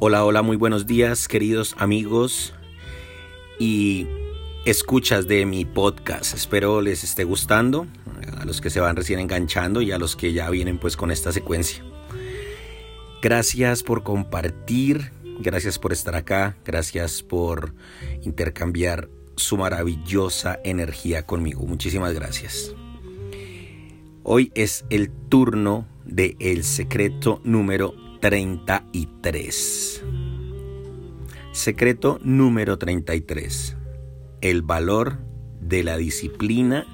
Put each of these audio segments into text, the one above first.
Hola, hola, muy buenos días queridos amigos y escuchas de mi podcast. Espero les esté gustando a los que se van recién enganchando y a los que ya vienen pues con esta secuencia. Gracias por compartir, gracias por estar acá, gracias por intercambiar su maravillosa energía conmigo. Muchísimas gracias. Hoy es el turno de El Secreto número 33. Secreto número 33. El valor de la disciplina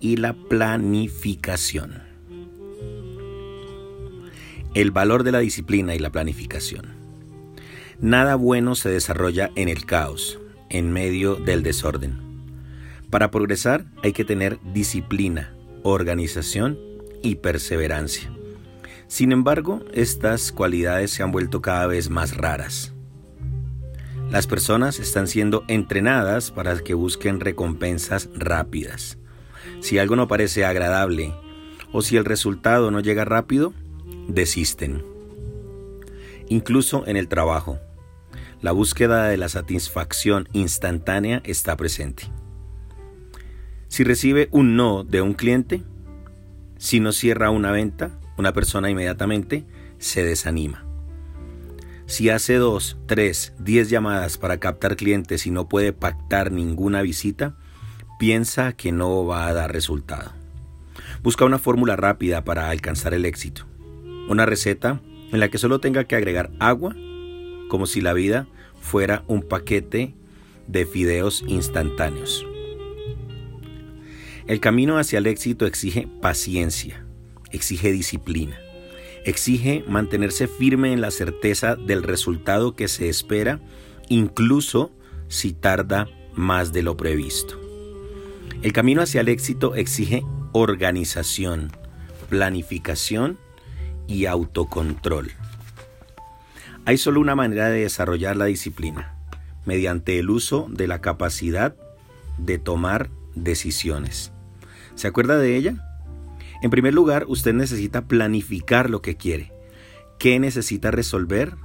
y la planificación. El valor de la disciplina y la planificación. Nada bueno se desarrolla en el caos, en medio del desorden. Para progresar hay que tener disciplina, organización y perseverancia. Sin embargo, estas cualidades se han vuelto cada vez más raras. Las personas están siendo entrenadas para que busquen recompensas rápidas. Si algo no parece agradable o si el resultado no llega rápido, desisten. Incluso en el trabajo, la búsqueda de la satisfacción instantánea está presente. Si recibe un no de un cliente, si no cierra una venta, una persona inmediatamente se desanima. Si hace dos, tres, diez llamadas para captar clientes y no puede pactar ninguna visita, piensa que no va a dar resultado. Busca una fórmula rápida para alcanzar el éxito. Una receta en la que solo tenga que agregar agua, como si la vida fuera un paquete de fideos instantáneos. El camino hacia el éxito exige paciencia, exige disciplina, exige mantenerse firme en la certeza del resultado que se espera, incluso si tarda más de lo previsto. El camino hacia el éxito exige organización, planificación y autocontrol. Hay solo una manera de desarrollar la disciplina, mediante el uso de la capacidad de tomar decisiones. ¿Se acuerda de ella? En primer lugar, usted necesita planificar lo que quiere. ¿Qué necesita resolver?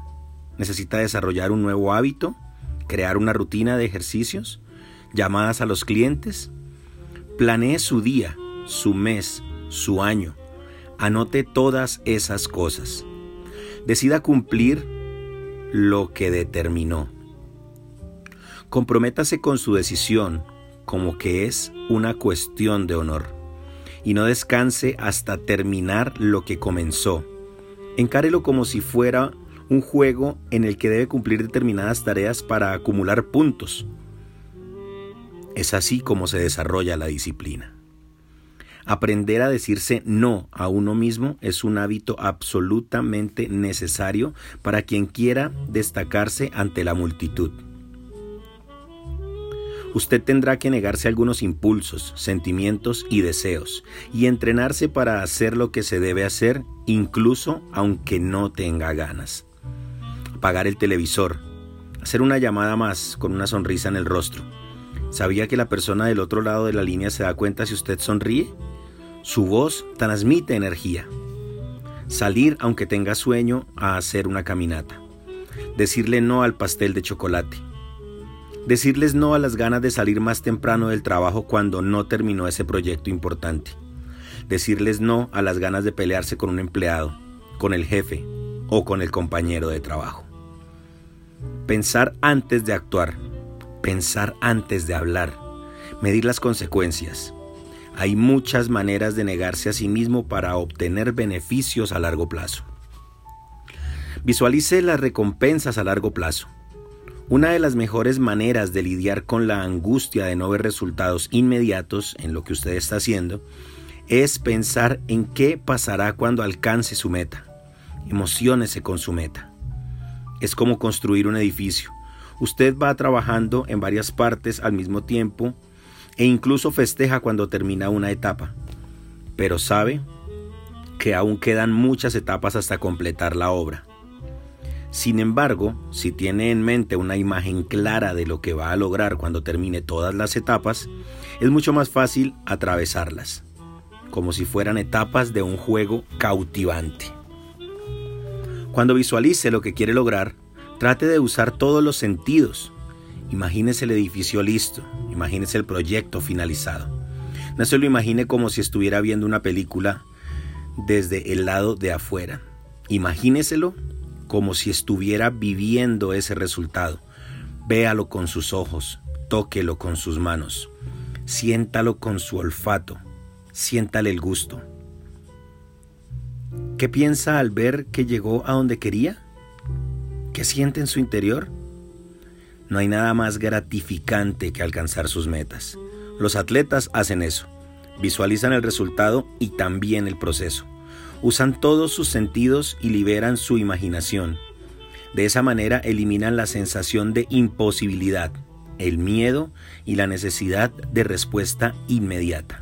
¿Necesita desarrollar un nuevo hábito? ¿Crear una rutina de ejercicios? ¿Llamadas a los clientes? Planee su día, su mes, su año. Anote todas esas cosas. Decida cumplir lo que determinó. Comprométase con su decisión como que es una cuestión de honor y no descanse hasta terminar lo que comenzó. Encárelo como si fuera un juego en el que debe cumplir determinadas tareas para acumular puntos. Es así como se desarrolla la disciplina. Aprender a decirse no a uno mismo es un hábito absolutamente necesario para quien quiera destacarse ante la multitud. Usted tendrá que negarse algunos impulsos, sentimientos y deseos, y entrenarse para hacer lo que se debe hacer, incluso aunque no tenga ganas. Apagar el televisor, hacer una llamada más con una sonrisa en el rostro. ¿Sabía que la persona del otro lado de la línea se da cuenta si usted sonríe? Su voz transmite energía. Salir aunque tenga sueño a hacer una caminata. Decirle no al pastel de chocolate Decirles no a las ganas de salir más temprano del trabajo cuando no terminó ese proyecto importante. Decirles no a las ganas de pelearse con un empleado, con el jefe o con el compañero de trabajo. Pensar antes de actuar. Pensar antes de hablar. Medir las consecuencias. Hay muchas maneras de negarse a sí mismo para obtener beneficios a largo plazo. Visualice las recompensas a largo plazo. Una de las mejores maneras de lidiar con la angustia de no ver resultados inmediatos en lo que usted está haciendo es pensar en qué pasará cuando alcance su meta. Emociónese con su meta. Es como construir un edificio. Usted va trabajando en varias partes al mismo tiempo e incluso festeja cuando termina una etapa. Pero sabe que aún quedan muchas etapas hasta completar la obra. Sin embargo, si tiene en mente una imagen clara de lo que va a lograr cuando termine todas las etapas, es mucho más fácil atravesarlas, como si fueran etapas de un juego cautivante. Cuando visualice lo que quiere lograr, Trate de usar todos los sentidos. Imagínese el edificio listo, imagínese el proyecto finalizado. No se lo imagine como si estuviera viendo una película desde el lado de afuera. Imagíneselo como si estuviera viviendo ese resultado. Véalo con sus ojos, tóquelo con sus manos, siéntalo con su olfato, siéntale el gusto. ¿Qué piensa al ver que llegó a donde quería? ¿Qué siente en su interior? No hay nada más gratificante que alcanzar sus metas. Los atletas hacen eso. Visualizan el resultado y también el proceso. Usan todos sus sentidos y liberan su imaginación. De esa manera eliminan la sensación de imposibilidad, el miedo y la necesidad de respuesta inmediata.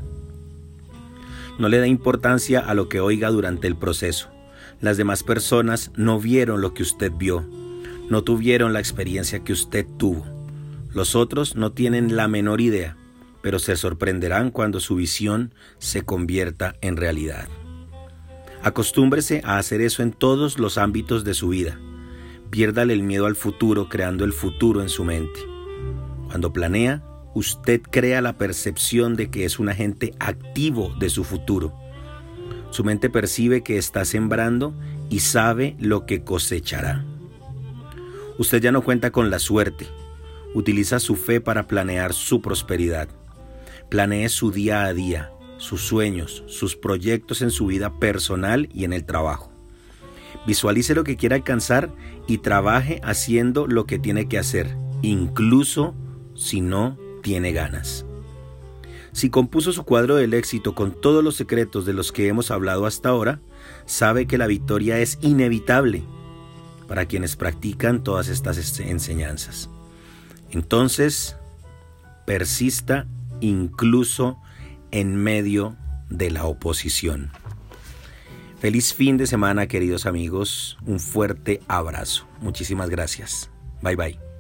No le da importancia a lo que oiga durante el proceso. Las demás personas no vieron lo que usted vio, no tuvieron la experiencia que usted tuvo. Los otros no tienen la menor idea, pero se sorprenderán cuando su visión se convierta en realidad. Acostúmbrese a hacer eso en todos los ámbitos de su vida. Piérdale el miedo al futuro creando el futuro en su mente. Cuando planea, usted crea la percepción de que es un agente activo de su futuro. Su mente percibe que está sembrando y sabe lo que cosechará. Usted ya no cuenta con la suerte. Utiliza su fe para planear su prosperidad. Planee su día a día, sus sueños, sus proyectos en su vida personal y en el trabajo. Visualice lo que quiere alcanzar y trabaje haciendo lo que tiene que hacer, incluso si no tiene ganas. Si compuso su cuadro del éxito con todos los secretos de los que hemos hablado hasta ahora, sabe que la victoria es inevitable para quienes practican todas estas enseñanzas. Entonces, persista incluso en medio de la oposición. Feliz fin de semana, queridos amigos. Un fuerte abrazo. Muchísimas gracias. Bye bye.